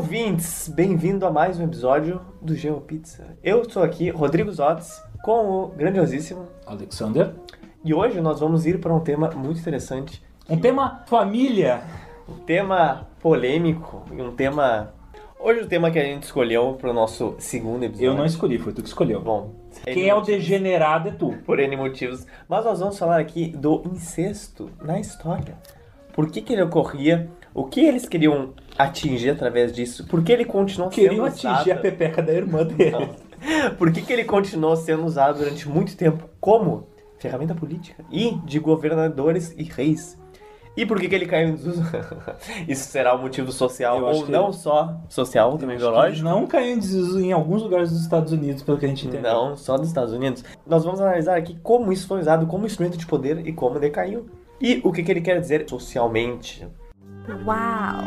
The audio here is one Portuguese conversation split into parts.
ouvintes, bem-vindo a mais um episódio do GeoPizza. Eu sou aqui, Rodrigo Zotz, com o grandiosíssimo Alexander. E hoje nós vamos ir para um tema muito interessante. Um tema família. Um tema polêmico e um tema... Hoje o tema que a gente escolheu para o nosso segundo episódio. Eu não escolhi, foi tu que escolheu. Bom, quem é o degenerado é tu. Por N motivos. Mas nós vamos falar aqui do incesto na história. Por que, que ele ocorria? O que eles queriam atingir através disso? Por que ele continuou Queriam sendo usado? atingir a pepeca da irmã dele. Por que, que ele continuou sendo usado durante muito tempo como ferramenta política e de governadores e reis? E por que, que ele caiu em desuso? Isso será um motivo social ou não ele- só social, também biológico? Não caiu em desuso em alguns lugares dos Estados Unidos, pelo que a gente entendeu. Não, só nos Estados Unidos. Nós vamos analisar aqui como isso foi usado como instrumento de poder e como decaiu. E o que, que ele quer dizer socialmente. Wow.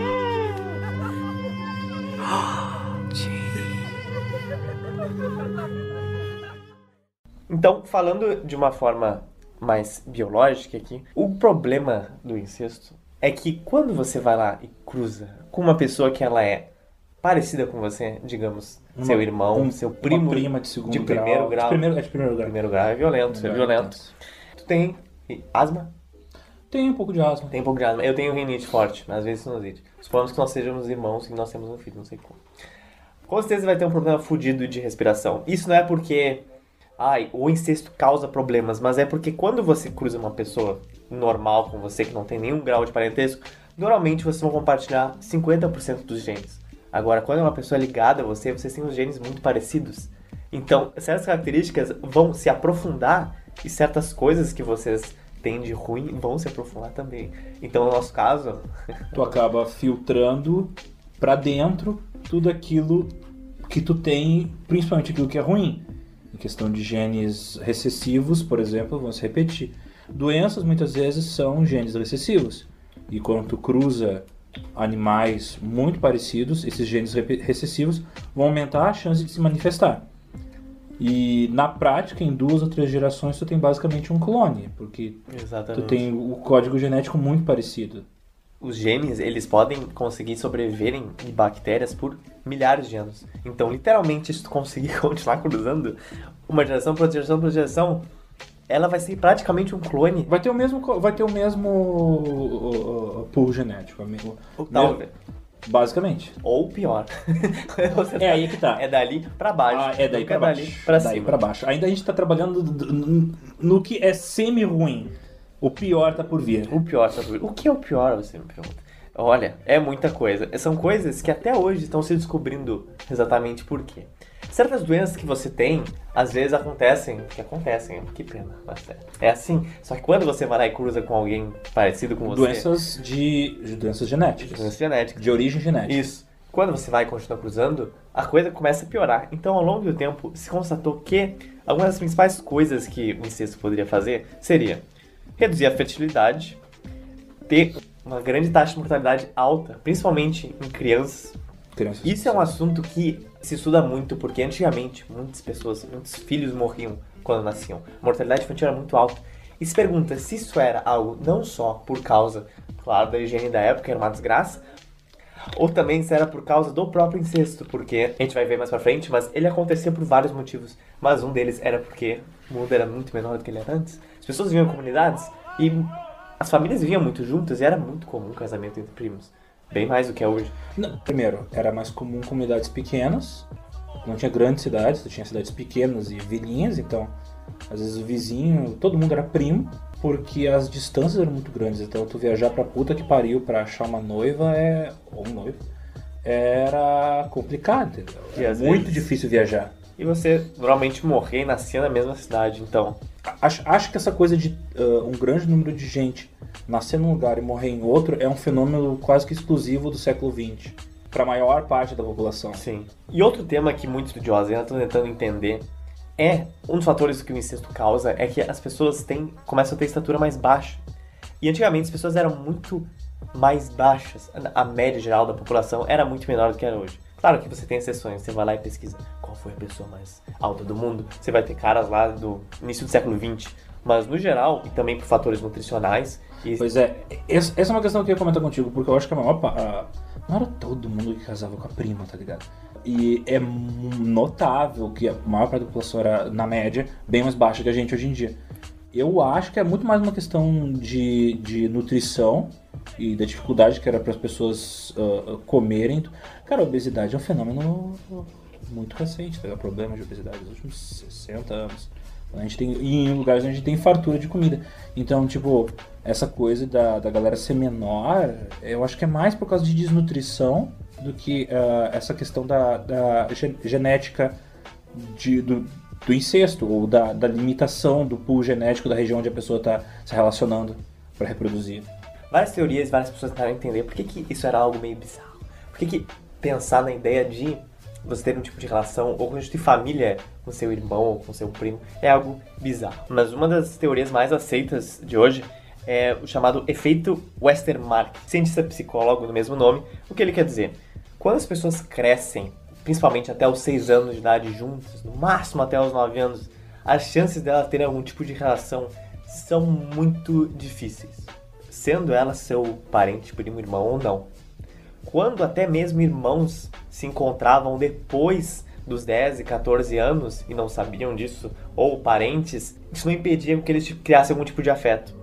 Então, falando de uma forma mais biológica aqui, o problema do incesto é que quando você vai lá e cruza com uma pessoa que ela é parecida com você, digamos, Uma- seu irmão, um- seu uma primo prima de segundo de primeiro grau. De primeiro, é de primeiro grau. primeiro grau é violento, é violento. Tu tem asma? Tem um pouco de asma. Tem um pouco de asma. Eu tenho rinite forte, mas às vezes sinusite. Suponhamos que nós sejamos irmãos e nós temos um filho, não sei como. Com certeza vai ter um problema fudido de respiração. Isso não é porque ai, o incesto causa problemas, mas é porque quando você cruza uma pessoa normal com você, que não tem nenhum grau de parentesco, normalmente vocês vão compartilhar 50% dos genes. Agora, quando é uma pessoa ligada a você, vocês têm os genes muito parecidos. Então, certas características vão se aprofundar e certas coisas que vocês têm de ruim vão se aprofundar também. Então, no nosso caso, Tu acaba filtrando pra dentro tudo aquilo que tu tem, principalmente aquilo que é ruim. Em questão de genes recessivos, por exemplo, vão se repetir. Doenças muitas vezes são genes recessivos. E quando tu cruza animais muito parecidos, esses genes recessivos vão aumentar a chance de se manifestar. E na prática, em duas ou três gerações, tu tem basicamente um clone, porque tu exatamente. tem o código genético muito parecido. os genes, eles podem conseguir sobreviver em bactérias por milhares de anos. Então, literalmente, se tu conseguir continuar cruzando uma geração para outra geração para outra geração, ela vai ser praticamente um clone. Vai ter o mesmo, vai ter o mesmo uh, uh, pool genético, amigo. Tal, Basicamente. Ou pior. É aí que tá. É dali pra baixo. Ah, é daí pra dali baixo. pra daí cima. pra baixo. Ainda a gente tá trabalhando no que é semi-ruim. O pior tá por vir. O pior, sabe? O que é o pior, você me pergunta? Olha, é muita coisa. São coisas que até hoje estão se descobrindo exatamente por quê. Certas doenças que você tem, às vezes acontecem, que acontecem, que pena, mas é, é assim. Só que quando você vai lá e cruza com alguém parecido com você, Doenças de, de doenças genéticas. doenças genéticas, De origem genética. isso. Quando você vai e continua cruzando, a coisa começa a piorar. Então, ao longo do tempo, se constatou que algumas das principais coisas que o incesto poderia fazer seria reduzir a fertilidade, ter uma grande taxa de mortalidade alta, principalmente em crianças. Crianças. Isso é um assunto que se estuda muito, porque antigamente muitas pessoas, muitos filhos morriam quando nasciam. A mortalidade infantil era muito alta. E se pergunta se isso era algo não só por causa, claro, da higiene da época, era uma desgraça, ou também se era por causa do próprio incesto, porque a gente vai ver mais pra frente, mas ele acontecia por vários motivos. Mas um deles era porque o mundo era muito menor do que ele era antes. As pessoas viviam em comunidades e as famílias viviam muito juntas e era muito comum o casamento entre primos. Bem mais do que é hoje. Não, primeiro, era mais comum comunidades pequenas. Não tinha grandes cidades, tinha cidades pequenas e vilinhas, então às vezes o vizinho, todo mundo era primo, porque as distâncias eram muito grandes. Então tu viajar pra puta que pariu pra achar uma noiva é. ou um noivo. Era complicado, entendeu? Era muito vezes- difícil viajar. E você normalmente morrer e nascer na mesma cidade, então. Acho, acho que essa coisa de ah, um grande número de gente nascer num lugar e morrer em outro é um fenômeno quase que exclusivo do século XX. Para a maior parte da população. Sim. E outro tema que muitos estudiosos ainda estão tentando entender é um dos fatores que o incesto causa é que as pessoas têm, começam a ter estatura mais baixa. E antigamente as pessoas eram muito mais baixas. A média geral da população era muito menor do que era hoje. Claro que você tem exceções, você vai lá e pesquisa qual foi a pessoa mais alta do mundo. Você vai ter caras lá do início do século XX. Mas no geral, e também por fatores nutricionais, e Pois é, essa é uma questão que eu ia comentar contigo, porque eu acho que a maior, pa- a não era todo mundo que casava com a prima, tá ligado? E é notável que a maior parte da população era, na média, bem mais baixa que a gente hoje em dia. Eu acho que é muito mais uma questão de, de nutrição e da dificuldade que era para as pessoas uh, comerem. Cara, a obesidade é um fenômeno muito recente, tá? o problema de obesidade nos últimos 60 anos. A gente tem, e em lugares onde a gente tem fartura de comida. Então, tipo, essa coisa da, da galera ser menor, eu acho que é mais por causa de desnutrição do que uh, essa questão da, da genética de, do, do incesto ou da, da limitação do pool genético da região onde a pessoa está se relacionando para reproduzir. Várias teorias, várias pessoas tentaram entender por que, que isso era algo meio bizarro. Por que, que pensar na ideia de você ter um tipo de relação ou de família com seu irmão ou com seu primo é algo bizarro. Mas uma das teorias mais aceitas de hoje é o chamado efeito Westermarck, cientista psicólogo do mesmo nome. O que ele quer dizer? Quando as pessoas crescem, principalmente até os 6 anos de idade juntas, no máximo até os 9 anos, as chances delas terem algum tipo de relação são muito difíceis, sendo ela seu parente, primo, irmão ou não. Quando até mesmo irmãos se encontravam depois dos 10 e 14 anos e não sabiam disso, ou parentes, isso não impedia que eles criassem algum tipo de afeto.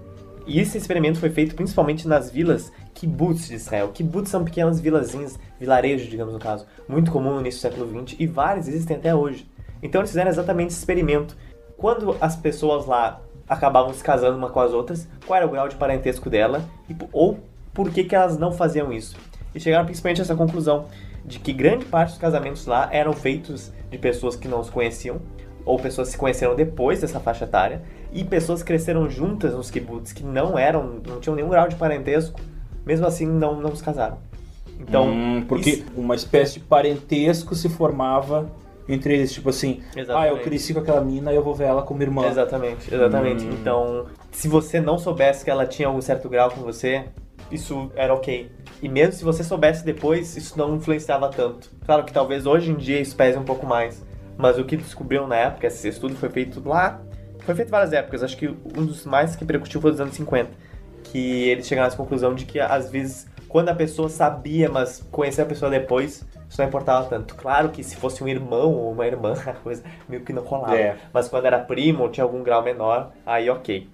E esse experimento foi feito principalmente nas vilas kibbutz de Israel. Kibbutz são pequenas vilazinhas, vilarejos, digamos no caso, muito comum no início do século XX e vários existem até hoje. Então eles fizeram exatamente esse experimento. Quando as pessoas lá acabavam se casando uma com as outras, qual era o grau de parentesco dela e, ou por que, que elas não faziam isso. E chegaram principalmente a essa conclusão de que grande parte dos casamentos lá eram feitos de pessoas que não se conheciam ou pessoas que se conheceram depois dessa faixa etária e pessoas cresceram juntas nos kibbutz que não eram, não tinham nenhum grau de parentesco, mesmo assim não, não se casaram. Então, hum, porque isso... uma espécie de parentesco se formava entre eles, tipo assim, exatamente. ah, eu cresci com aquela mina, eu vou ver ela como irmã. Exatamente, exatamente. Hum. Então, se você não soubesse que ela tinha algum certo grau com você, isso era ok. E mesmo se você soubesse depois, isso não influenciava tanto. Claro que talvez hoje em dia isso pese um pouco mais. Mas o que descobriram na época, esse estudo foi feito lá. Foi feito várias épocas, acho que um dos mais que repercutiu foi dos anos 50. Que eles chegaram nessa conclusão de que às vezes, quando a pessoa sabia, mas conhecia a pessoa depois, isso não importava tanto. Claro que se fosse um irmão ou uma irmã, a coisa meio que não rolava. É. Mas quando era primo ou tinha algum grau menor, aí ok.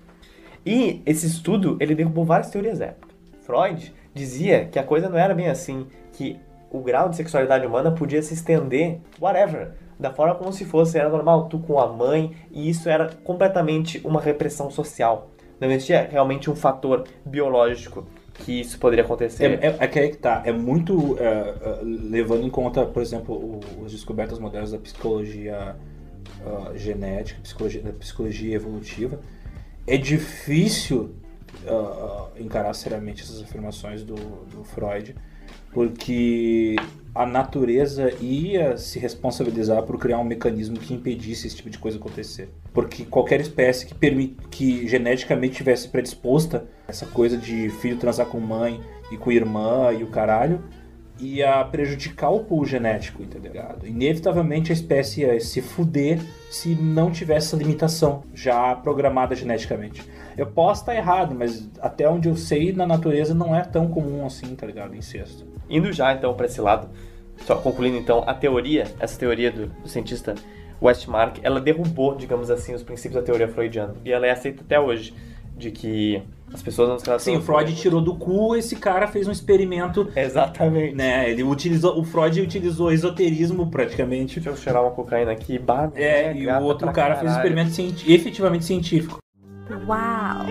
E esse estudo, ele derrubou várias teorias da época. Freud dizia que a coisa não era bem assim, que o grau de sexualidade humana podia se estender, whatever, da forma como se fosse, era normal, tu com a mãe, e isso era completamente uma repressão social. Não existia realmente um fator biológico que isso poderia acontecer. É, é, é que aí que tá, é muito é, é levando em conta, por exemplo, o, as descobertas modernas da psicologia uh, genética, psicologia, da psicologia evolutiva, é difícil uh, encarar seriamente essas afirmações do, do Freud, porque a natureza ia se responsabilizar por criar um mecanismo que impedisse esse tipo de coisa acontecer. Porque qualquer espécie que, permit, que geneticamente tivesse predisposta essa coisa de filho transar com mãe e com irmã e o caralho, ia prejudicar o pool genético? Inevitavelmente a espécie ia se fuder se não tivesse essa limitação já programada geneticamente. Eu posso estar errado, mas até onde eu sei, na natureza não é tão comum assim, tá ligado? Incesto. Indo já então para esse lado, só concluindo então, a teoria, essa teoria do, do cientista Westmark, ela derrubou, digamos assim, os princípios da teoria freudiana. E ela é aceita até hoje, de que as pessoas não se relacionam. Sim, o Freud tirou do cu, esse cara fez um experimento. Exatamente. Né, ele utilizou, o Freud utilizou esoterismo praticamente. Deixa eu cheirar uma cocaína aqui, bah, É, e o outro cara caralho. fez um experimento cienti efetivamente científico. Uau!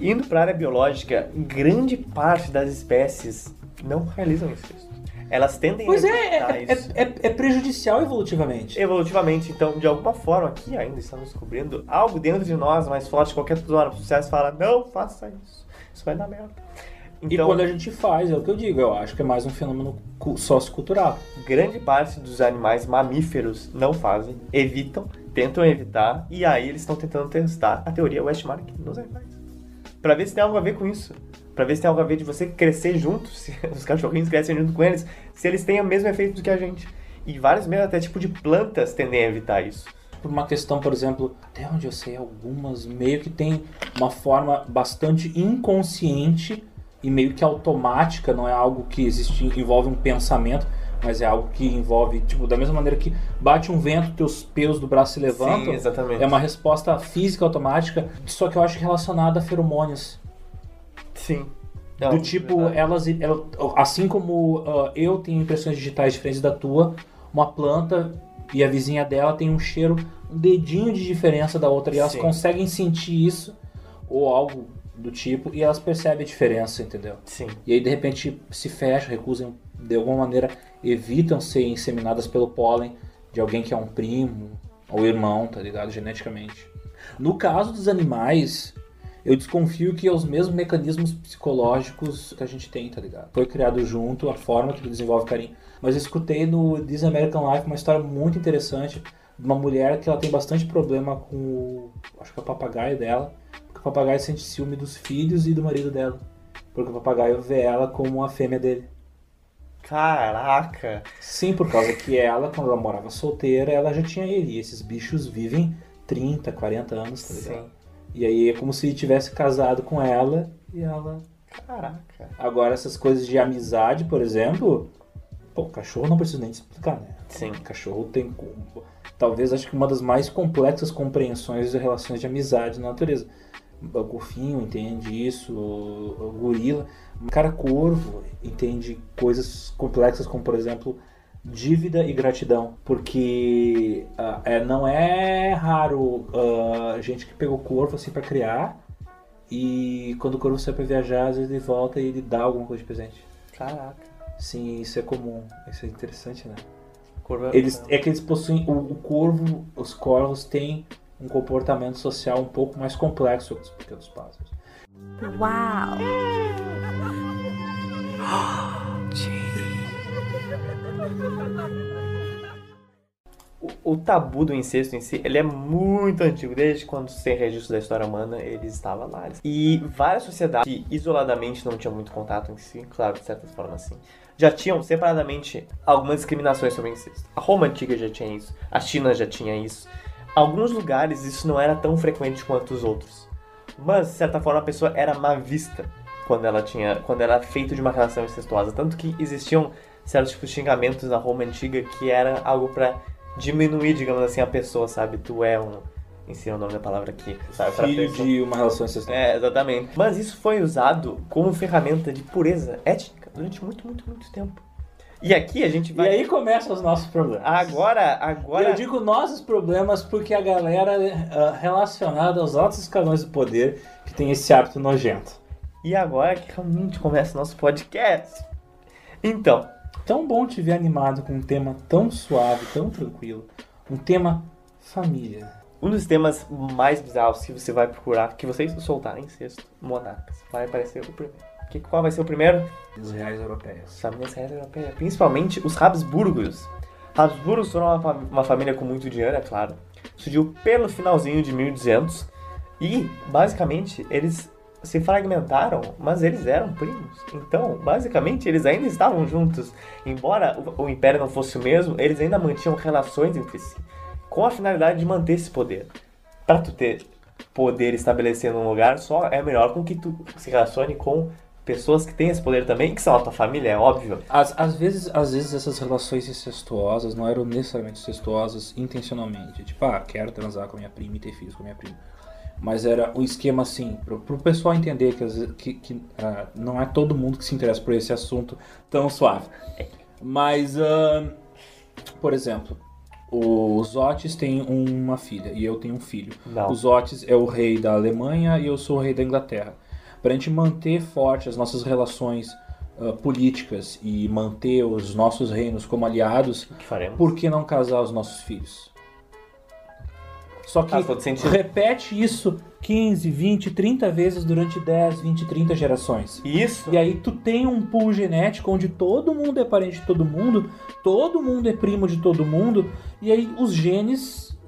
Indo para a área biológica, grande parte das espécies não realizam isso. Elas tendem pois a é, é, isso. É, é, é, prejudicial evolutivamente. Evolutivamente, então, de alguma forma, aqui ainda estamos descobrindo algo dentro de nós mais forte. Qualquer pessoa no sucesso fala: não faça isso, isso vai dar merda. Então, e quando a gente faz, é o que eu digo, eu acho que é mais um fenômeno sociocultural. Grande parte dos animais mamíferos não fazem, evitam, tentam evitar, e aí eles estão tentando testar a teoria Westmark nos animais. Pra ver se tem algo a ver com isso. Pra ver se tem algo a ver de você crescer junto, se os cachorrinhos crescem junto com eles, se eles têm o mesmo efeito do que a gente. E vários mesmo até tipo de plantas tendem a evitar isso. por uma questão, por exemplo, até onde eu sei, algumas meio que tem uma forma bastante inconsciente e meio que automática, não é algo que existe, envolve um pensamento, mas é algo que envolve, tipo, da mesma maneira que bate um vento, teus pelos do braço se levantam. Sim, exatamente. É uma resposta física automática, só que eu acho que relacionada a feromônios. Sim. do Não, tipo, verdade. elas, ela- assim como ah, eu tenho impressões digitais diferentes da tua, uma planta e a vizinha dela tem um cheiro, um dedinho de diferença da outra, e elas Sim. conseguem sentir isso, ou algo do tipo, e elas percebem a diferença, entendeu? Sim. E aí de repente se fecham, recusam, de alguma maneira evitam ser inseminadas pelo pólen de alguém que é um primo ou irmão, tá ligado? Geneticamente. No caso dos animais, eu desconfio que é os mesmos mecanismos psicológicos que a gente tem, tá ligado? Foi criado junto, a forma que desenvolve carinho. Mas eu escutei no This American Life uma história muito interessante de uma mulher que ela tem bastante problema com o, acho que é o papagaio dela, papagaio sente ciúme dos filhos e do marido dela. Porque o papagaio vê ela como a fêmea dele. Caraca. Sim, por causa que ela, quando ela morava solteira, ela já tinha ele. E esses bichos vivem 30, 40 anos, tá ligado? Sim. E aí é como se ele tivesse casado com ela e ela. Caraca. Agora, essas coisas de amizade, por exemplo. Pô, cachorro não precisa nem te explicar, né? Sim. Cachorro tem. Talvez acho que uma das mais complexas compreensões de relações de amizade na natureza. O golfinho entende isso, o o gorila. O cara corvo entende coisas complexas como, por exemplo, dívida e gratidão. Porque ah, é, não é raro ah, gente que pegou corvo assim para criar e quando o corvo sai para viajar, às vezes ele volta e ele dá alguma coisa de presente. Caraca. Sim, isso é comum. Isso é interessante, né? Curva. Eles, é que eles possuem. O, o corvo, os corvos têm um comportamento social um pouco mais complexo que os pequenos pássaros. Wow. O, o tabu do incesto em si, ele é muito antigo. Desde quando se tem registro da história humana, ele estava lá. E várias sociedades que isoladamente não tinham muito contato em si, claro, de certas formas sim, já tinham separadamente algumas discriminações sobre o incesto. A Roma Antiga já tinha isso, a China já tinha isso. Alguns lugares isso não era tão frequente quanto os outros. Mas, de certa forma, a pessoa era má vista quando ela tinha. quando era feito de uma relação incestuosa. Tanto que existiam certos tipos de xingamentos na Roma antiga que era algo pra diminuir, digamos assim, a pessoa, sabe? Tu é um. Ensina o nome da palavra aqui, sabe? Pra Filho pessoa. de uma relação ancestral. É, exatamente. Mas isso foi usado como ferramenta de pureza étnica durante muito, muito, muito tempo. E aqui a gente E vai. aí começam os nossos problemas. Agora, E agora. eu digo nossos problemas porque a galera ah, relacionada aos altos escalões do poder que tem esse hábito nojento. E agora que realmente começa o nosso podcast. Então, Tão bom te ver animado com um tema tão suave, tão tranquilo. Um tema família. um dos temas mais bizarros que você vai procurar, que vocês soltarem sexto, monarcas, vai aparecer o primeiro. Que, qual vai ser o primeiro? Dos reais europeios. As famílias reais europeias, principalmente os Habsburgos. Habsburgos foram uma, uma família com muito dinheiro, é claro. Surgiu pelo finalzinho de 1200 e, basicamente, eles se fragmentaram, mas eles eram primos. Então, basicamente, eles ainda estavam juntos. Embora o, o império não fosse o mesmo, eles ainda mantinham relações entre si, com a finalidade de manter esse poder. Pra tu ter poder estabelecer num lugar, só é melhor com que tu se relacione com pessoas que têm esse poder também, que são a tua família, é óbvio. Às, às, vezes, às vezes essas relações incestuosas não eram necessariamente incestuosas intencionalmente. Tipo, ah, quero transar com a minha prima e ter filhos com a minha prima. Mas era um esquema assim, pro, pro pessoal entender que, que, que, ah, não é todo mundo que se interessa por esse assunto tão suave. Mas, ah, por exemplo, os Otis têm uma filha e eu tenho um filho. Não. Os Otis é o rei da Alemanha e eu sou o rei da Inglaterra. Para a gente manter forte as nossas relações ah, políticas e manter os nossos reinos como aliados, por que não casar os nossos filhos? Só que sentido. repete isso 15, 20, 30 vezes durante 10, 20, 30 gerações. Isso E aí tu tem um pool genético onde todo mundo é parente de todo mundo, todo mundo é primo de todo mundo, e aí os genes,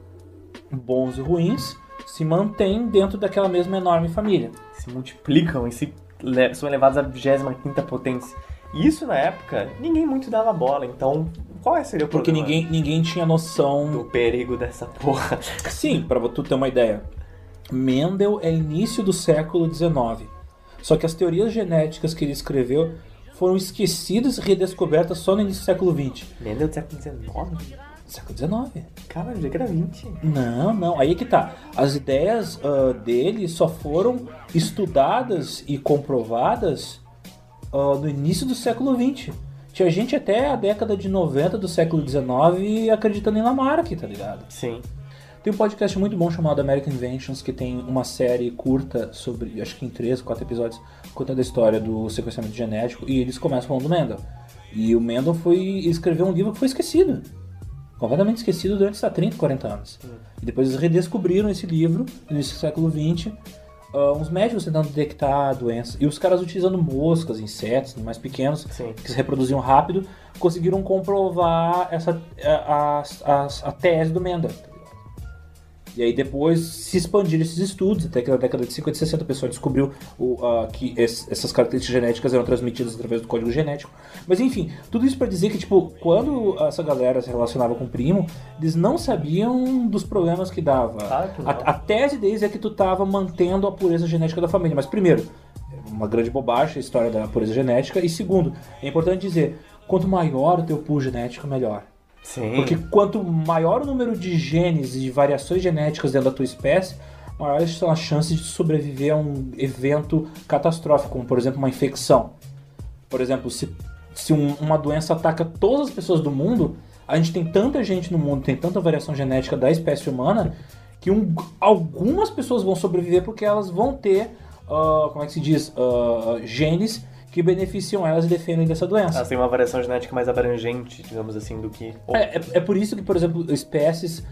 bons e ruins, se mantêm dentro daquela mesma enorme família. Se multiplicam e se são elevados à 25 potência. E isso na época ninguém muito dava bola, então qual é seria o Porque problema ninguém, ninguém tinha noção. do perigo dessa porra? Sim, pra tu ter uma ideia. Mendel é início do século XIX. Só que as teorias genéticas que ele escreveu foram esquecidas e redescobertas só no início do século XX. Mendel do século XIX? Século XIX. Cara, eu já que era 20. Não, não. Aí é que tá. As ideias ah, dele só foram estudadas e comprovadas ah, no início do século XX. Tinha gente até a década de 90 do século XIX acreditando em Lamarck, tá ligado? Sim. Tem um podcast muito bom chamado American Inventions, que tem uma série curta sobre, acho que em três, quatro episódios, contando a história do sequenciamento genético, e eles começam falando do Mendel. E o Mendel foi escreveu um livro que foi esquecido. Completamente esquecido durante esses 30, 40 anos. E depois eles redescobriram esse livro, no início do século XX, ah, uns médicos tentando detectar a doença. E os caras utilizando moscas, insetos, animais pequenos, Sim. que se reproduziam rápido, conseguiram comprovar essa, a, a, a, a tese do Mendel. E aí depois se expandiram esses estudos, até que na década de 50 e 60 a pessoa descobriu o, ah, que es- essas características genéticas eram transmitidas através do código genético. Mas enfim, tudo isso para dizer que, tipo, quando essa galera se relacionava com o primo, eles não sabiam dos problemas que dava. Claro que não. a, a tese deles é que tu tava mantendo a pureza genética da família. Mas primeiro, uma grande bobagem a história da pureza genética. E segundo, é importante dizer, quanto maior o teu pool genético, melhor. Sim. Porque quanto maior o número de genes e de variações genéticas dentro da tua espécie, maiores são as chances de sobreviver a um evento catastrófico, como por exemplo uma infecção. Por exemplo, se, se um- uma doença ataca todas as pessoas do mundo, a gente tem tanta gente no mundo, tem tanta variação genética da espécie humana, que um- algumas pessoas vão sobreviver porque elas vão ter, ah, como é que se diz, Ah, genes que beneficiam elas e defendem dessa doença. Elas têm uma variação genética mais abrangente, digamos assim, do que. É, é, é por isso que, por exemplo, espécies.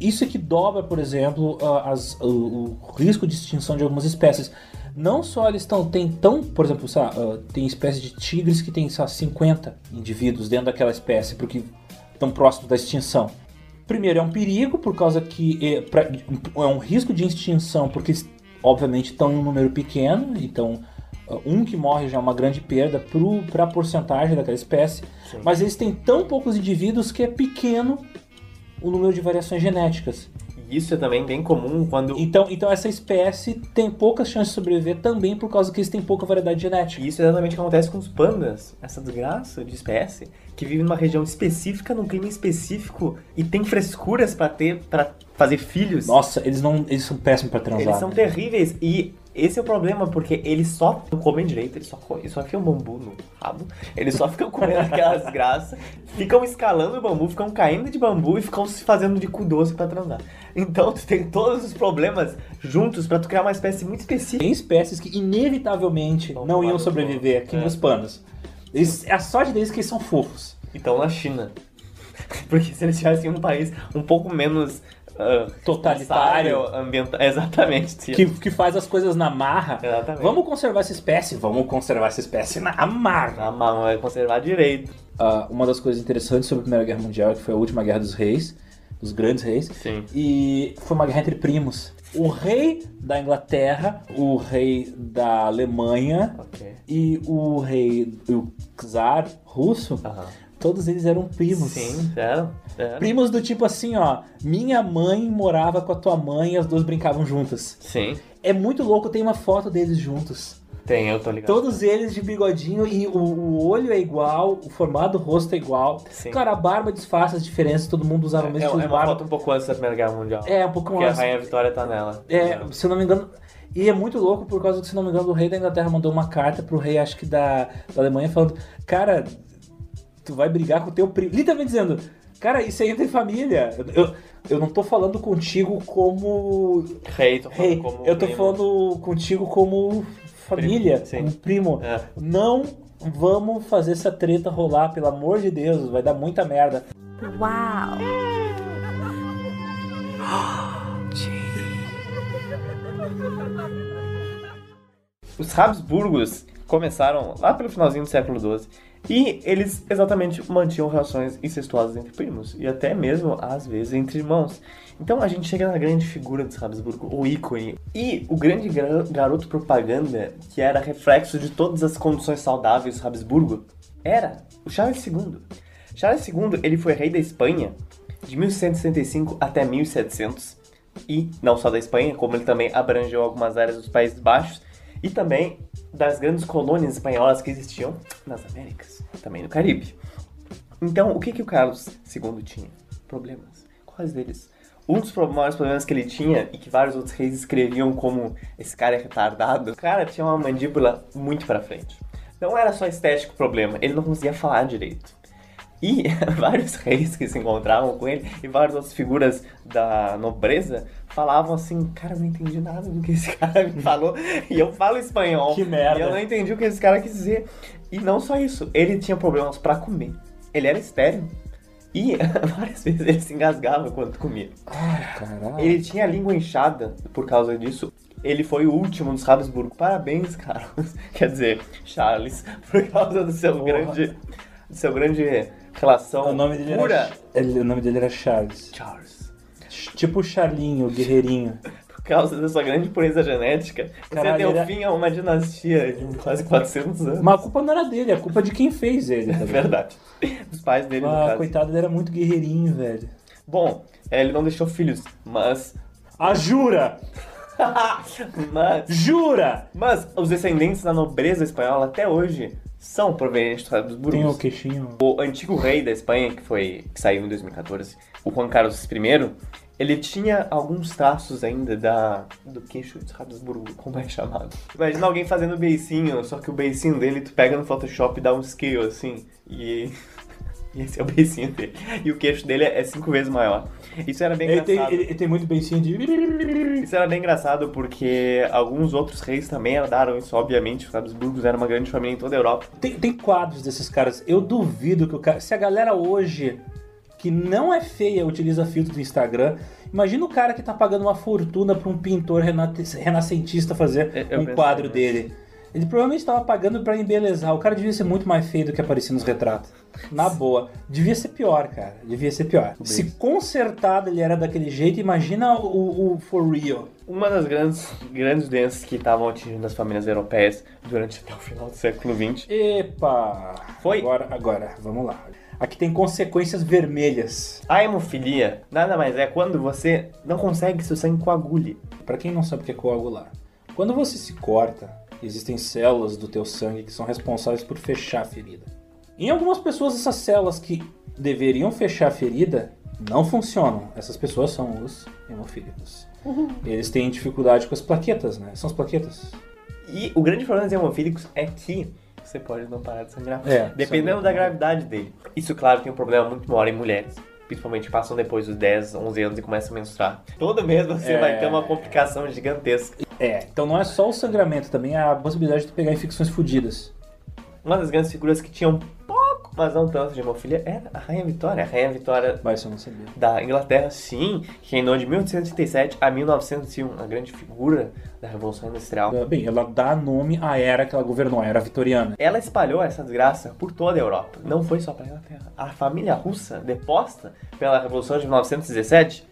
Isso é que dobra, por exemplo, as- o, o risco de extinção de algumas espécies. Não só eles estão. Tem tão. Por exemplo, lá, ah, tem espécies de tigres que tem lá, 50 indivíduos dentro daquela espécie, porque estão próximos da extinção. Primeiro, é um perigo, por causa que. É, pra- é um risco de extinção, porque obviamente estão em um número pequeno, então. Um que morre já é uma grande perda para a porcentagem daquela espécie. Sim. Mas eles têm tão poucos indivíduos que é pequeno o número de variações genéticas. E isso é também bem comum quando. Então, então essa espécie tem poucas chances de sobreviver também por causa que eles têm pouca variedade genética. E isso é exatamente o que acontece com os pandas, essa desgraça de espécie, que vive numa região específica, num clima específico e tem frescuras pra ter para fazer filhos. Nossa, eles não, eles são péssimos pra transar. Eles são terríveis e esse é o problema, porque eles só não comem direito, eles só, eles só enfiam bambu no rabo, eles só ficam comendo aquelas graças, ficam escalando o bambu, ficam caindo de bambu e ficam se fazendo de cu doce pra transar. Então tu tem todos os problemas juntos pra tu criar uma espécie muito específica. Tem espécies que inevitavelmente não tomar iam sobreviver aqui É. nos panos. Eles, a sorte deles é que eles são fofos. Então na China. Porque se eles tivessem um país um pouco menos ah, Totalitário. ambiental. Exatamente. Que, que faz as coisas na marra. Exatamente. Vamos conservar essa espécie? Vamos conservar essa espécie na marra. A mão vai conservar direito. Ah, uma das coisas interessantes sobre a Primeira Guerra Mundial é que foi a última guerra dos reis, dos grandes reis, Sim. e foi uma guerra entre primos. O rei da Inglaterra, o rei da Alemanha Ok. e o rei, o czar russo, Aham. Todos eles eram primos. Sim, zero. Primos do tipo assim, ó, minha mãe morava com a tua mãe e as duas brincavam juntas. Sim. É muito louco, tem uma foto deles juntos. Tem, eu tô ligado. Todos eles de bigodinho e o, o olho é igual, o formato do rosto é igual. Sim. Claro, a barba disfarça as diferenças, todo mundo usava o É, mesmo é tipo de uma barba. foto um pouco antes da Primeira Guerra Mundial. É, um pouco Porque a mais. Rainha Vitória tá nela. É, se eu não me engano. E é muito louco por causa que, se não me engano, o rei da Inglaterra mandou uma carta pro rei, acho que da, da Alemanha, falando: Cara, tu vai brigar com o teu primo. Literalmente dizendo: Cara, isso é entre família. Eu, eu, eu não tô falando contigo como Rei, tô falando rei. como Eu tô primo. falando contigo como família, Primo, sim. como primo. É. Não vamos fazer essa treta rolar, pelo amor de Deus, vai dar muita merda. Wow. Os Habsburgos começaram lá pelo finalzinho do século XII e eles exatamente mantinham relações incestuosas entre primos e até mesmo, às vezes, entre irmãos. Então a gente chega na grande figura dos Habsburgo, o ícone. E o grande gra- garoto propaganda, que era reflexo de todas as condições saudáveis Habsburgo, era o Charles II. Charles II, ele foi rei da Espanha de 1165 até 1700 e não só da Espanha, como ele também abrangeu algumas áreas dos Países Baixos e também das grandes colônias espanholas que existiam nas Américas, também no Caribe. Então, o que que o Carlos II tinha? Problemas. Quais deles? Um dos maiores problemas que ele tinha e que vários outros reis escreviam como esse cara é retardado, o cara tinha uma mandíbula muito para frente. Não era só estético o problema, ele não conseguia falar direito. E vários reis que se encontravam com ele e várias outras figuras da nobreza falavam assim: Cara, eu não entendi nada do que esse cara me falou. E eu falo espanhol. Que merda. E eu não entendi o que esse cara quis dizer. E não só isso, ele tinha problemas para comer. Ele era estéreo. E várias vezes ele se engasgava quando comia. Ai, caralho. Ele tinha a língua inchada por causa disso. Ele foi o último dos Habsburgo. Parabéns, Carlos. Quer dizer, Charles, por causa do seu Porra. grande. Do seu grande relação O nome dele pura. era, ele- o nome dele era Charles. Charles. Tipo Charlinho, guerreirinho. Por causa da sua grande pureza genética, Caralho, você deu é- fim a uma dinastia de quase 400 anos. Mas a culpa não era dele, a culpa é de quem fez ele. Tá É verdade. Dos pais dele, no Ah, caso. coitado, ele era muito guerreirinho, velho. Bom, é, ele não deixou filhos, mas. Ah, jura! mas. Jura! Mas os descendentes da nobreza espanhola até hoje são provenientes dos Habsburgos. Tem o queixinho. O antigo rei da Espanha, que foi que saiu em 2014, o Juan Carlos I, ele tinha alguns traços ainda da do queixo de Habsburgo, como é chamado. Imagina alguém fazendo beicinho, só que o beicinho dele tu pega no Photoshop e dá um scale assim, e e esse é o beicinho dele. E o queixo dele é cinco vezes maior. Isso era bem Ele tem, engraçado. ele, ele tem muito beicinho de. Isso era bem engraçado porque alguns outros reis também herdaram isso, obviamente. Os Habsburgos eram uma grande família em toda a Europa. Tem, tem quadros desses caras. Eu duvido que o cara. Se a galera hoje, que não é feia, utiliza filtro do Instagram, imagina o cara que tá pagando uma fortuna pra um pintor renascentista fazer Eu- eu um quadro nisso. dele. Ele provavelmente tava pagando pra embelezar. O cara devia ser muito mais feio do que aparecia nos retratos. Na boa. Devia ser pior, cara. Devia ser pior. Se consertado ele era daquele jeito, imagina o, o For Real. Uma das grandes, grandes doenças que estavam atingindo as famílias europeias durante até o final do século XX Epa! Foi? Agora, agora, vamos lá. Aqui tem consequências vermelhas. A hemofilia nada mais é quando você não consegue que seu sangue coagule. Pra quem não sabe o que é coagular, quando você se corta, existem células do teu sangue que são responsáveis por fechar a ferida. Em algumas pessoas, essas células que deveriam fechar a ferida não funcionam. Essas pessoas são os hemofílicos. Eles têm dificuldade com as plaquetas, né? São as plaquetas. E o grande problema dos hemofílicos é que você pode não parar de sangrar. É, Dependendo sangra. da gravidade dele. Isso, claro, tem um problema muito maior em mulheres. Principalmente que passam depois dos 10, 11 anos e começam a menstruar. Todo mês você É. vai ter uma complicação gigantesca. É, então não é só o sangramento, também é a possibilidade de pegar infecções fodidas. Uma das grandes figuras que tinham pouco, mas não tanto de hemofilia era a Rainha Vitória. A Rainha Vitória Mas eu não sabia. da Inglaterra, sim, que reinou de 1837 a 1901, a grande figura da Revolução Industrial. Bem, ela dá nome à era que ela governou, a era vitoriana. Ela espalhou essa desgraça por toda a Europa. Não foi só para a Inglaterra. A família russa, deposta pela Revolução de 1917,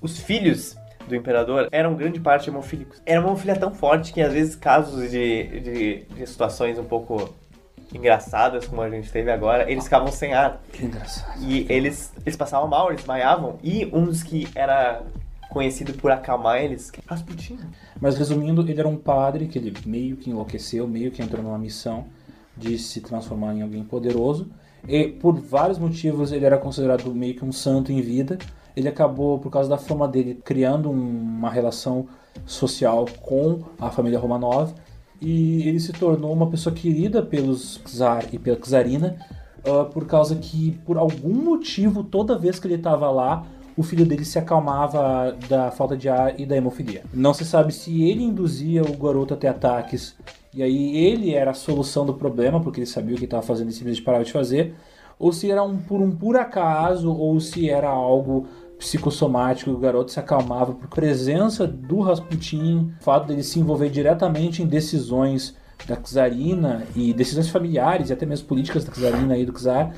os filhos do imperador eram grande parte hemofílicos. Era uma hemofilia tão forte que às vezes casos de, de, de situações um pouco engraçadas, como a gente teve agora, eles ficavam sem ar. Que engraçado. E eles, eles passavam mal, eles desmaiavam. E um dos que era conhecido por acalmar eles, que é Rasputin. Mas resumindo, ele era um padre que ele meio que enlouqueceu, meio que entrou numa missão de se transformar em alguém poderoso. E por vários motivos ele era considerado meio que um santo em vida. Ele acabou, por causa da fama dele, criando um- uma relação social com a família Romanov. E ele se tornou uma pessoa querida pelos czar e pela czarina, ah, por causa que, por algum motivo, toda vez que ele estava lá, o filho dele se acalmava da falta de ar e da hemofilia. Não se sabe se ele induzia o garoto a ter ataques, e aí ele era a solução do problema, porque ele sabia o que estava fazendo e simplesmente parava de fazer, ou se era um, por um por acaso, ou se era algo psicossomático, o garoto se acalmava por presença do Rasputin, o fato dele se envolver diretamente em decisões da czarina e decisões familiares e até mesmo políticas da czarina e do czar,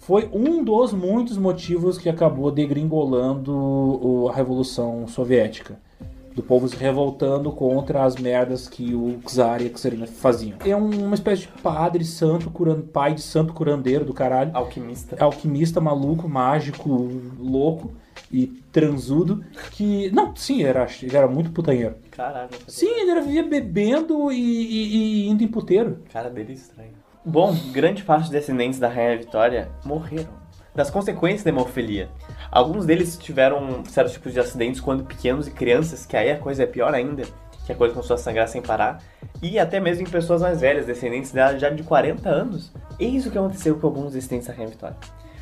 foi um dos muitos motivos que acabou degringolando a Revolução Soviética. do povo se revoltando contra as merdas que o Czar e a Czarina faziam. É um- uma espécie de padre santo, curan- pai de santo curandeiro do caralho. Alquimista. Alquimista maluco, mágico, louco e transudo. Que. Não, sim, era, ele era muito putanheiro. Caralho. Sim, ele era, vivia bebendo e, e- e indo em puteiro. Cara dele é estranho. Bom, grande parte dos descendentes da Rainha Vitória morreram. Das consequências da hemofilia. Alguns deles tiveram certos tipos de acidentes quando pequenos e crianças, que aí a coisa é pior ainda, que a coisa começou a sangrar sem parar. E até mesmo em pessoas mais velhas, descendentes dela já de 40 anos. Eis o que aconteceu com alguns descendentes da Rainha Vitória.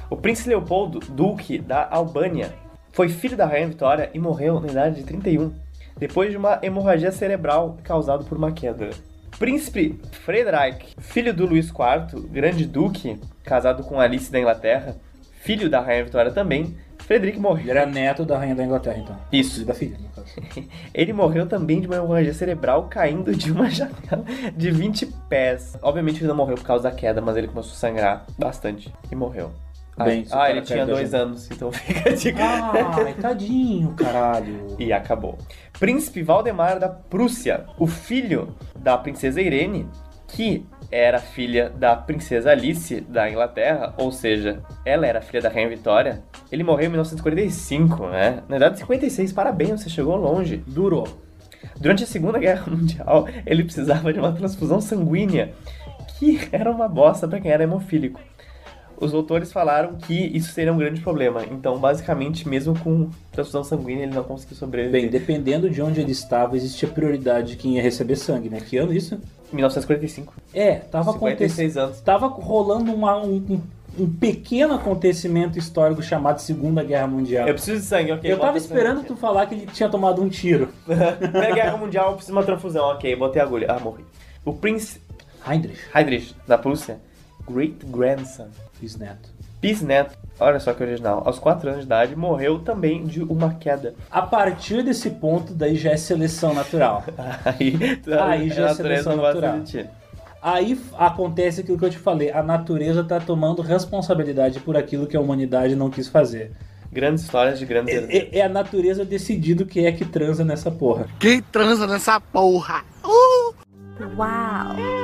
O príncipe Leopoldo, duque da Albânia, foi filho da Rainha Vitória e morreu na idade de 31, depois de uma hemorragia cerebral causada por uma queda. Príncipe Frederick, filho do Luís IV, grande duque, casado com Alice da Inglaterra, filho da Rainha Vitória também, Frederick Ele morreu. era neto da rainha da Inglaterra, então. Isso. Da filha, no caso. Ele morreu também de uma hemorragia cerebral caindo de uma janela de 20 pés. Obviamente ele não morreu por causa da queda, mas ele começou a sangrar bastante e morreu. Ah, Bem, ah cara ele tinha dois janela. anos, então fica a dica. Ai, tadinho, caralho. E acabou. Príncipe Valdemar da Prússia, o filho da princesa Irene, que era filha da princesa Alice da Inglaterra, ou seja, ela era filha da Rainha Vitória. Ele morreu em 1945, né? Na idade de 56, parabéns, você chegou longe. Durou. Durante a Segunda Guerra Mundial, ele precisava de uma transfusão sanguínea, que era uma bosta para quem era hemofílico. Os doutores falaram que isso seria um grande problema. Então, basicamente, mesmo com transfusão sanguínea, ele não conseguiu sobreviver. Bem, dependendo de onde ele estava, existia prioridade de quem ia receber sangue, né? Que ano isso? 1945. É, tava acontecendo. 56 anos. Tava rolando uma- um, um- pequeno acontecimento histórico chamado Segunda Guerra Mundial. Eu preciso de sangue, ok. Eu tava esperando sangue tu falar que ele tinha tomado um tiro. Primeira Guerra Mundial, eu preciso de uma transfusão, ok. Botei a agulha. Ah, morri. O Prince Heinrich, Heinrich, da Prússia, Great Grandson, bisneto. bisneto, olha só que original, aos 4 anos de idade, morreu também de uma queda. A partir desse ponto, daí já é seleção natural. Aí, Aí já é seleção natural. Aí acontece aquilo que eu te falei: a natureza tá tomando responsabilidade por aquilo que a humanidade não quis fazer. Grandes histórias de grandes herdeiros. É, é a natureza decidindo quem é que transa nessa porra. Quem transa nessa porra? Wow.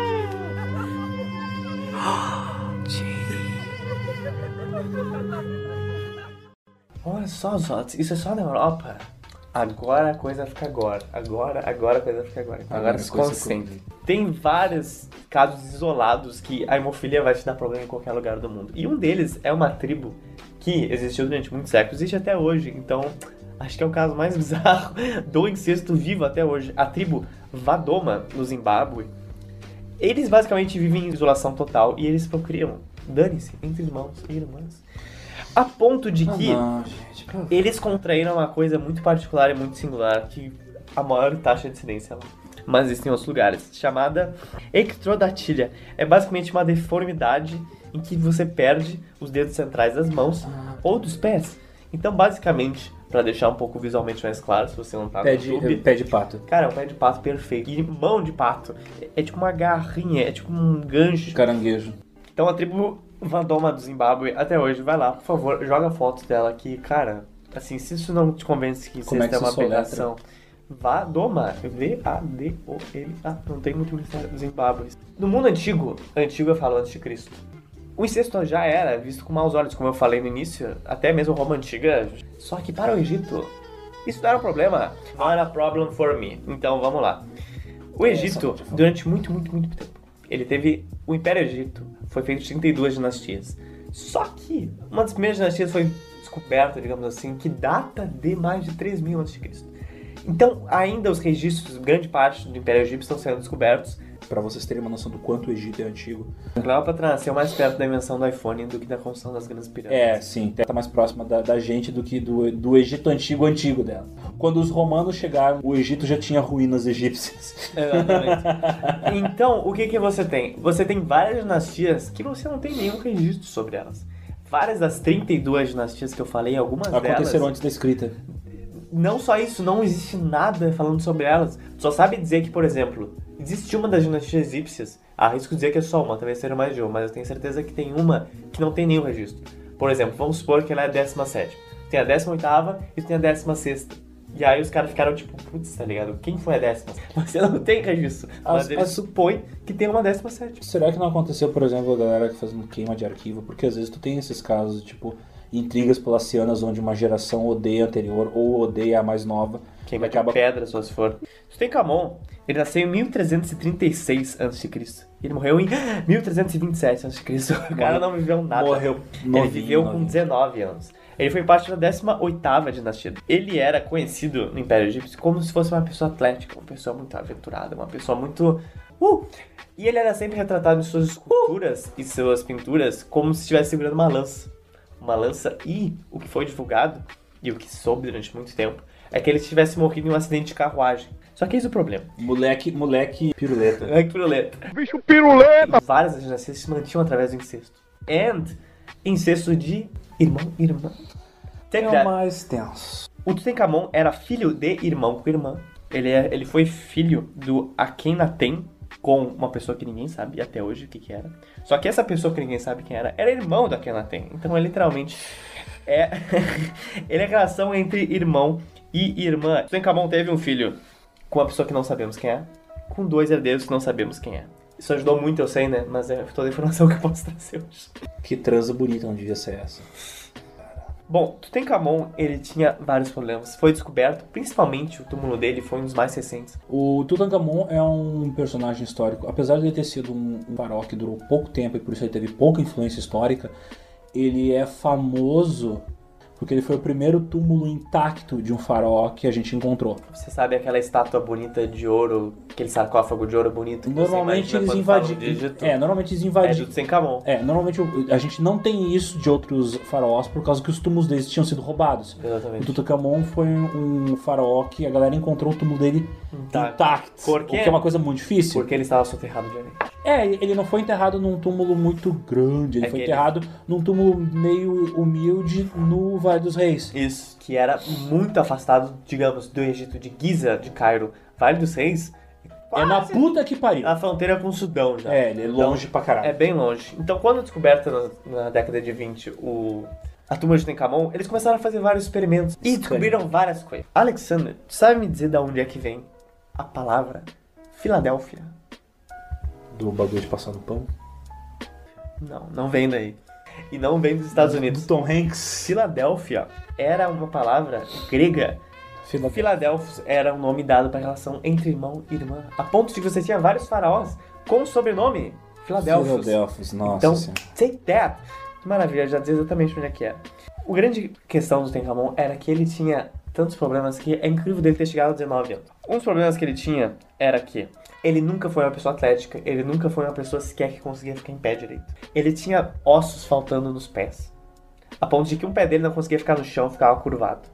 Olha só, isso é só na Europa. Agora a coisa fica agora. Agora, agora a coisa fica agora. Agora, Agora se concentre. Tem vários casos isolados que a hemofilia vai te dar problema em qualquer lugar do mundo. E um deles é uma tribo que existiu durante muitos séculos, existe até hoje. Então, acho que é o caso mais bizarro do incesto vivo até hoje. A tribo Vadoma, no Zimbábue. Eles basicamente vivem em isolação total e eles procriam. Dane-se, entre irmãos e irmãs. A ponto de que não, gente. eles contraíram uma coisa muito particular e muito singular, que a maior taxa de incidência lá. Mas existem outros lugares, chamada ectrodatilha. É basicamente uma deformidade em que você perde os dedos centrais das mãos ou dos pés. Então, basicamente, para deixar um pouco visualmente mais claro, se você não tá Pé no de, YouTube, pé de pato. cara, é um pé de pato perfeito. E mão de pato. É tipo uma garrinha, é tipo um gancho. Caranguejo. Então a tribo Vandoma do Zimbábue, até hoje, vai lá, por favor, joga fotos dela aqui, cara. Assim, se isso não te convence que Como é isso que é uma aberração. Vadoma, V-A-D-O-M-A, não tem muito mistério do Zimbábue. No mundo antigo, antigo eu falo antes de Cristo, o incesto já era visto com maus olhos, como eu falei no início, até mesmo Roma Antiga. Só que para o Egito, isso não era um problema. Not a problem for me. Então vamos lá. O Egito, durante muito, muito, muito tempo, ele teve o Império Egito, foi feito de 32 dinastias. Só que uma das primeiras dinastias foi descoberta, digamos assim, que data de mais de 3 mil a.C. Então, ainda os registros, grande parte do Império Egito estão sendo descobertos. Pra vocês terem uma noção do quanto o Egito é antigo. Cleópatra nasceu mais perto da invenção do iPhone do que da construção das grandes pirâmides. É, sim, tá mais próxima da, da gente do que do, do Egito antigo antigo dela. Quando os romanos chegaram, o Egito já tinha ruínas egípcias. Exatamente. então, o que que você tem? Você tem várias dinastias que você não tem nenhum registro sobre elas. Várias das 32 dinastias que eu falei, algumas Aconteceram delas... antes da escrita. Não só isso, não existe nada falando sobre elas. Só sabe dizer que, por exemplo, existe uma das dinastias egípcias. Arrisco dizer que é só uma, talvez seja mais de uma, mas eu tenho certeza que tem uma que não tem nenhum registro. Por exemplo, vamos supor que ela é a 17. Tem a 18 e tem a 16. E aí os caras ficaram tipo, putz, tá ligado? Quem foi a décima? Você não tem registro. Mas As- ele as- supõe que tem uma décima sétima. Será que não aconteceu, por exemplo, a galera que faz uma queima de arquivo? Porque às vezes tu tem esses casos, tipo, intrigas palacianas onde uma geração odeia a anterior ou odeia a mais nova. Queima E de acaba- pedra, só se for. Tutankhamon, ele nasceu em 1336 a.C. Ele morreu em 1327 a.C. O cara não viveu nada. Morreu Ele novinho, viveu com novinho. 19 anos. Ele foi parte da 18ª dinastia. Ele era conhecido no Império Egípcio como se fosse uma pessoa atlética, uma pessoa muito aventurada, uma pessoa muito... Uh! E ele era sempre retratado em suas esculturas e suas pinturas como se estivesse segurando uma lança. Uma lança e o que foi divulgado, e o que soube durante muito tempo, é que ele tivesse morrido em um acidente de carruagem. Só que eis o problema. Moleque, moleque piruleta. Ai, que piruleta. Bicho piruleta! Várias das dinastias se mantinham através do incesto. And incesto de irmão e irmã. Check É o mais tenso. O Tutankhamon era filho de irmão com irmã. Ele, é, ele foi filho do Akhenaten com uma pessoa que ninguém sabe até hoje o que, que era. Só que essa pessoa que ninguém sabe quem era, era irmão do Akhenaten. Então é literalmente... É, ele é a relação entre irmão e irmã. Tutankhamon teve um filho com uma pessoa que não sabemos quem é, com dois herdeiros que não sabemos quem é. Isso ajudou muito, eu sei, né? Mas é toda a informação que eu posso trazer hoje. Que transa bonita não devia ser essa. Bom, Tutankhamon, ele tinha vários problemas. Foi descoberto, principalmente o túmulo dele foi um dos mais recentes. O Tutankhamon é um personagem histórico, apesar de ele ter sido um, um faraó que durou pouco tempo e por isso ele teve pouca influência histórica, ele é famoso porque ele foi o primeiro túmulo intacto de um faraó que a gente encontrou. Você sabe aquela estátua bonita de ouro, aquele sarcófago de ouro bonito que Normalmente você eles invadiram. É, normalmente eles É do invadiram. Tutankhamon. É, normalmente o- a gente não tem isso de outros faraós por causa que os túmulos deles tinham sido roubados. O Exatamente. Tutankhamon foi um faraó que a galera encontrou o túmulo dele Intacto. intacto. Por O quê? que é uma coisa muito difícil. Porque ele estava soterrado de areia. É, ele não foi enterrado num túmulo muito grande, ele É foi que ele- enterrado num túmulo meio humilde no Vale dos Reis. Isso. Que era muito afastado, digamos, do Egito de Giza, de Cairo. Vale dos Reis. É na quase puta que pariu. na fronteira com o Sudão já. É, ele é Então, longe pra caralho. É bem longe. Então, quando descoberta na, na década de 20 o, a tumba de Tutankhamon, eles começaram a fazer vários experimentos e descobriram várias coisas. Alexander, sabe me dizer de onde é que vem a palavra Filadélfia? Do bagulho de passar no pão. Não, não vem daí. E não vem dos Estados Do Unidos. Tom Hanks. Filadélfia era uma palavra grega. Fila... Filadelfos era um nome dado para relação entre irmão e irmã. A ponto de que você tinha vários faraós com o sobrenome Filadelfos. Filadelfos, nossa Então, senhora. take that! Que maravilha, já dizia exatamente onde é que era. O grande questão do Tutankhamon era que ele tinha tantos problemas que é incrível dele ter chegado aos 19 anos. Um dos problemas que ele tinha era que ele nunca foi uma pessoa atlética, ele nunca foi uma pessoa sequer que conseguia ficar em pé direito. Ele tinha ossos faltando nos pés. A ponto de que um pé dele não conseguia ficar no chão, ficava curvado.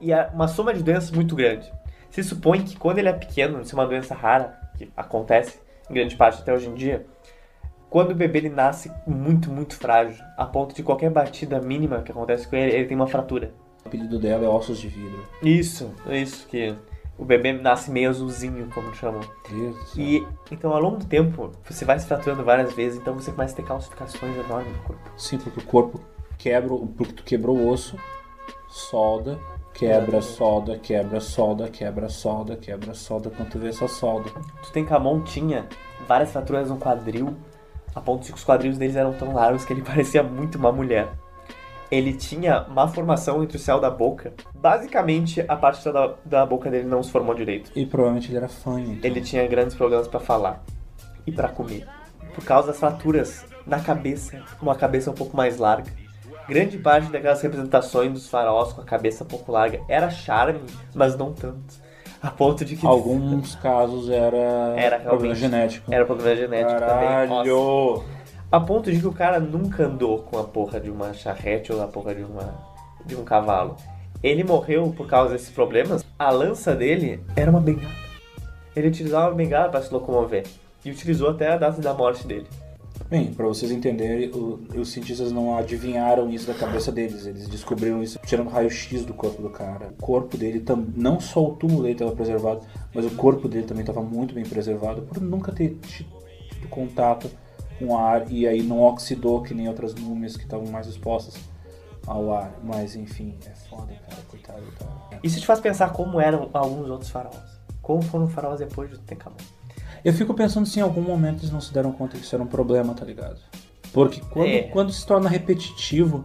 E é uma soma de doenças muito grande. Se supõe que quando ele é pequeno, isso é uma doença rara, que acontece em grande parte até hoje em dia, quando o bebê ele nasce muito, muito frágil, a ponto de qualquer batida mínima que acontece com ele, ele tem uma fratura. O apelido dela é Ossos de Vidro. Isso, é isso que o bebê nasce meio azulzinho, como chamam. Céu. E então ao longo do tempo, você vai se fraturando várias vezes, então você começa a ter calcificações enormes no corpo. Sim, porque o corpo quebra, porque tu quebrou o osso, solda, quebra, solda, quebra, solda, quebra, solda, quebra, solda, quando tu vê essa solda. Tutankhamon tinha várias fraturas no quadril, a ponto de que os quadris deles eram tão largos que ele parecia muito uma mulher. Ele tinha má formação entre o céu da boca. Basicamente, a parte da, da boca dele não se formou direito. E provavelmente ele era fã, então. Ele tinha grandes problemas pra falar e pra comer. Por causa das fraturas na cabeça, uma cabeça um pouco mais larga. Grande parte daquelas representações dos faraós com a cabeça um pouco larga era charme, mas não tanto. A ponto de que Alguns casos era, Era problema genético. era problema genético também. Nossa. A ponto de que o cara nunca andou com a porra de uma charrete ou a porra de, uma, de um cavalo. Ele morreu por causa desses problemas. A lança dele era uma bengala. Ele utilizava uma bengala para se locomover. E utilizou até a data da morte dele. Bem, pra vocês entenderem, o- os cientistas não adivinharam isso da cabeça deles. Eles descobriram isso tirando raio-x do corpo do cara. O corpo dele, tam- não só o túmulo dele estava preservado, mas o corpo dele também estava muito bem preservado por nunca ter ti- tido contato com ar e aí não oxidou que nem outras múmias que estavam mais expostas. ao ar. Mas enfim, é foda, cara, coitado. Cara. Isso te faz pensar como eram alguns outros faraós. Como foram faraós depois do Tencamon. Eu fico pensando se em algum momento eles não se deram conta que isso era um problema, tá ligado? Porque quando, É. quando se torna repetitivo,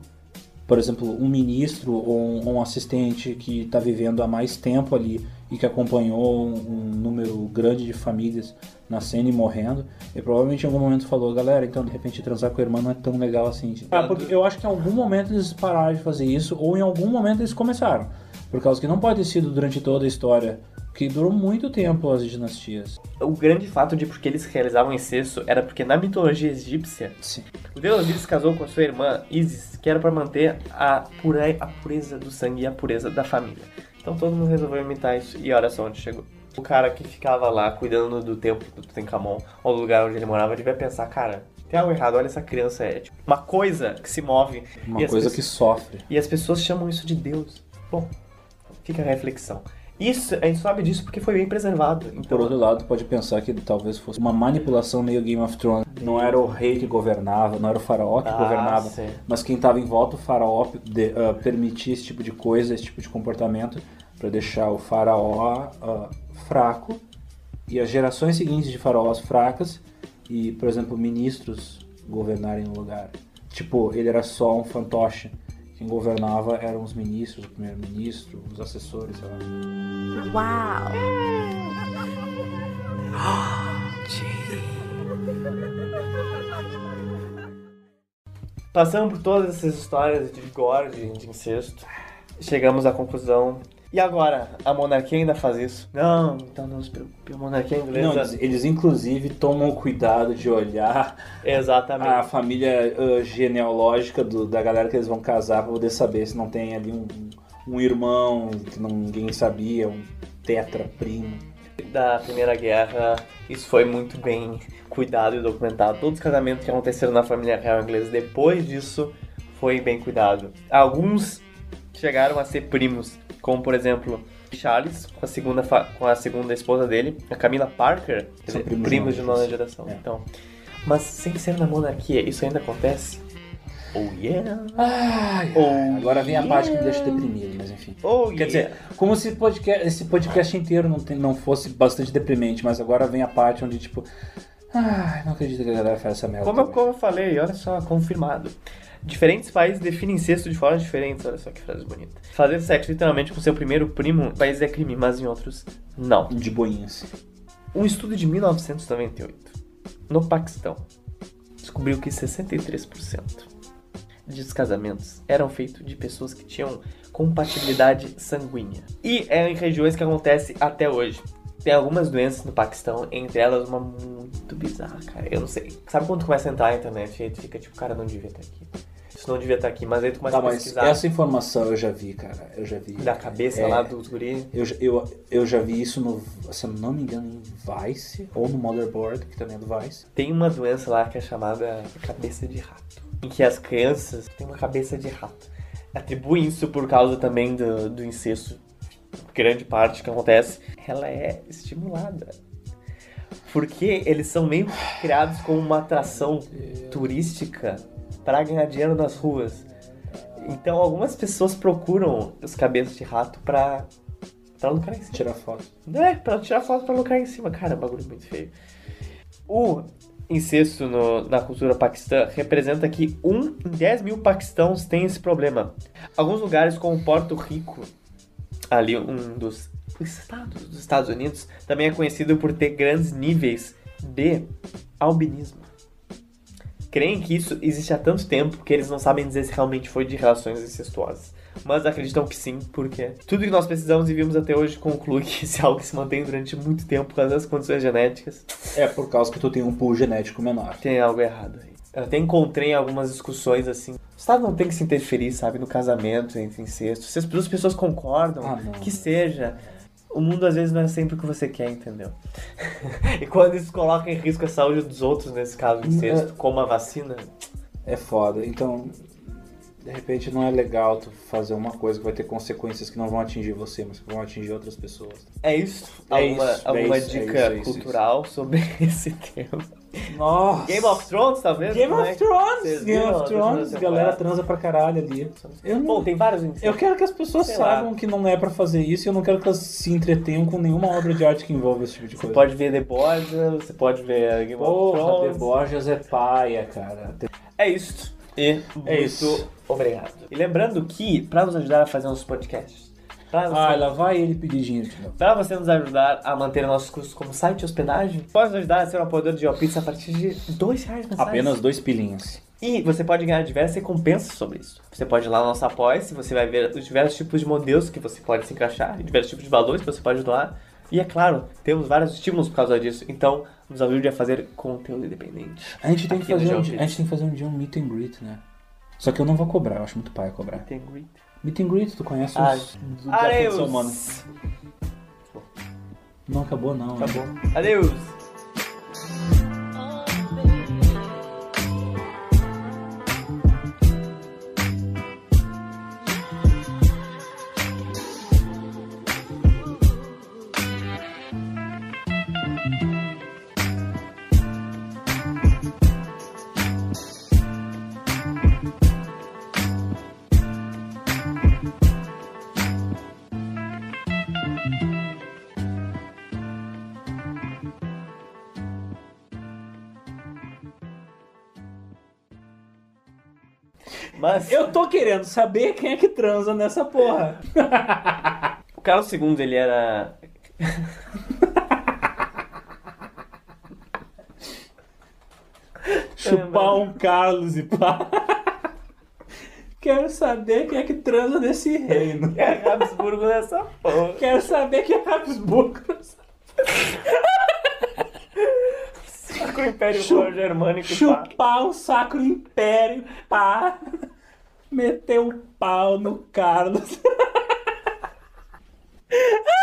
por exemplo, um ministro ou um, um assistente que está vivendo há mais tempo ali e que acompanhou um, um número grande de famílias nascendo e morrendo, e provavelmente em algum momento falou, galera, então de repente transar com a irmã não é tão legal assim. Ah, porque eu acho que em algum momento eles pararam de fazer isso, ou em algum momento eles começaram. Por causa que não pode ter sido durante toda a história, que durou muito tempo as dinastias. O grande fato de porque eles realizavam incesto era porque na mitologia egípcia, Sim. o deus Osíris casou com a sua irmã Isis, que era para manter a, pure- a pureza do sangue e a pureza da família. Então todo mundo resolveu imitar isso e olha só onde chegou. O cara que ficava lá cuidando do templo do Tutankhamon, ou do lugar onde ele morava, devia pensar, cara, tem algo errado, olha essa criança é tipo, uma coisa que se move. Uma coisa pessoas- que sofre. E as pessoas chamam isso de Deus. Bom, fica a reflexão. Isso, a gente sabe disso porque foi bem preservado. Por Então, outro lado, pode pensar que talvez fosse uma manipulação meio Game of Thrones. Não era o rei que governava, não era o faraó que Ah, governava, sim. mas quem estava em volta, o faraó, de, ah, permitia esse tipo de coisa, esse tipo de comportamento, para deixar o faraó ah, fraco e as gerações seguintes de faraós fracas e, por exemplo, ministros governarem no lugar. Tipo, ele era só um fantoche. Quem governava eram os ministros, o primeiro-ministro, os assessores, sei lá. Wow. passando por todas essas histórias de gore, de incesto, chegamos à conclusão. E agora? A monarquia ainda faz isso? Não, então não se preocupe. A monarquia inglesa. Não, eles, eles inclusive tomam cuidado de olhar Exatamente. a família ah, genealógica do- da galera que eles vão casar pra poder saber se não tem ali um, um irmão que não- ninguém sabia, um tetra primo. Da Primeira Guerra, isso foi muito bem cuidado e documentado. Todos os casamentos que aconteceram na família real inglesa depois disso foi bem cuidado. Alguns chegaram a ser primos, como por exemplo Charles com a segunda com a segunda esposa dele, a Camila Parker, São dizer, primos primos de nona geração. É. Então, mas sem ser na monarquia, isso ainda acontece? Oh yeah. Oh, Agora vem a parte que me yeah. deixa deprimido, mas enfim. Oh, Quer yeah. dizer, como se podcast- esse podcast inteiro não, tem- não fosse bastante deprimente, mas agora vem a parte onde, tipo, ai, não acredito que a galera faz essa merda. Como eu, como eu falei, olha só, confirmado. Diferentes países definem incesto de formas diferentes, olha só que frase bonita. Fazer sexo literalmente com seu primeiro primo em países é crime, mas em outros, não. De boinhas. Um estudo de 1998, no Paquistão, descobriu que 63% dos casamentos eram feitos de pessoas que tinham compatibilidade sanguínea. E é em regiões que acontece até hoje. Tem algumas doenças no Paquistão, entre elas uma muito bizarra, cara. Eu não sei. Sabe quando começa a entrar na internet e fica tipo, cara, não devia estar aqui. Isso não devia estar aqui, mas aí tu começa Tá, a pesquisar essa informação eu já vi, cara. Eu já vi. da cabeça É. lá dos guri. Eu, já- eu, eu já vi isso no, se eu não me engano, em Vice, ou no Motherboard, que também é do Vice. Tem uma doença lá que é chamada cabeça de rato. Em que as crianças têm uma cabeça de rato. Atribuem isso por causa também do, do incesto. Grande parte que acontece, ela é estimulada. Porque eles são meio criados como uma atração turística para ganhar dinheiro nas ruas. Então algumas pessoas procuram os cabeças de rato pra, pra lucrar em cima. Tirar foto. É, pra tirar foto pra lucrar em cima. Cara, é um bagulho muito feio. O incesto no- na cultura paquistã representa que um em 10 mil paquistãos tem esse problema. Alguns lugares, como Porto Rico, ali um dos estados dos Estados Unidos, também é conhecido por ter grandes níveis de albinismo. Creem que isso existe há tanto tempo que eles não sabem dizer se realmente foi de relações incestuosas. Mas acreditam que sim, porque tudo que nós precisamos e vimos até hoje conclui que se algo se mantém durante muito tempo por causa das condições genéticas, É por causa que tu tem um pool genético menor. tem algo errado aí. Eu até encontrei algumas discussões assim. O Estado não tem que se interferir, sabe, no casamento entre incestos. Se as duas pessoas concordam, Ah, que seja. O mundo às vezes não é sempre o que você quer, entendeu? e quando isso coloca em risco a saúde dos outros, nesse caso, o incesto, como a vacina, É foda. Então, de repente não é legal tu fazer uma coisa que vai ter consequências que não vão atingir você, mas que vão atingir outras pessoas. É isso? É alguma isso, é alguma isso, é dica isso, é isso, cultural sobre esse tema? Nossa. Game of Thrones, talvez? Game Como é of que- Thrones. Game of Thrones. Galera transa pra caralho ali. Eu, não- Bom, tem vários eu quero que as pessoas Sei lá. saibam que não é pra fazer isso e eu não quero que elas se entretenham com nenhuma obra de arte que envolva esse tipo de Você coisa. pode ver The Borgia, você pode ver Game of Porra, The Thrones. Borgias é paia, cara. É isso. E É muito isso. obrigado. E lembrando que, pra nos ajudar a fazer uns podcasts, pra você, Ah, lá vai ele pedir dinheiro de novo. pra você nos ajudar a manter nossos custos como site e hospedagem, pode nos ajudar a ser um apoiador de Pizza a partir de dois reais mensais. Apenas dois pilinhas. E você pode ganhar diversas recompensas sobre isso. Você pode ir lá no nosso apoia se você vai ver os diversos tipos de modelos que você pode se encaixar, e diversos tipos de valores que você pode doar. E é claro, temos vários estímulos por causa disso. Então, nos ajude a fazer conteúdo independente. A gente tem que Aqui fazer um, a gente tem que fazer um dia um meet and greet, né? Só que eu não vou cobrar, eu acho muito paia cobrar. Tem greet. Meet and greet, tu conhece Ah, os. Adeus! Não acabou não. né? Acabou. Adeus! Mas Eu tô querendo saber quem é que transa nessa porra. o Carlos II, ele era... Chupar um Carlos e pá. Quero saber quem é que transa nesse reino. É Habsburgo nessa porra. Quero saber quem é Habsburgo. Sacro Império Chu- Germânico pá. Chupar o Sacro Império pá meteu o pau no Carlos.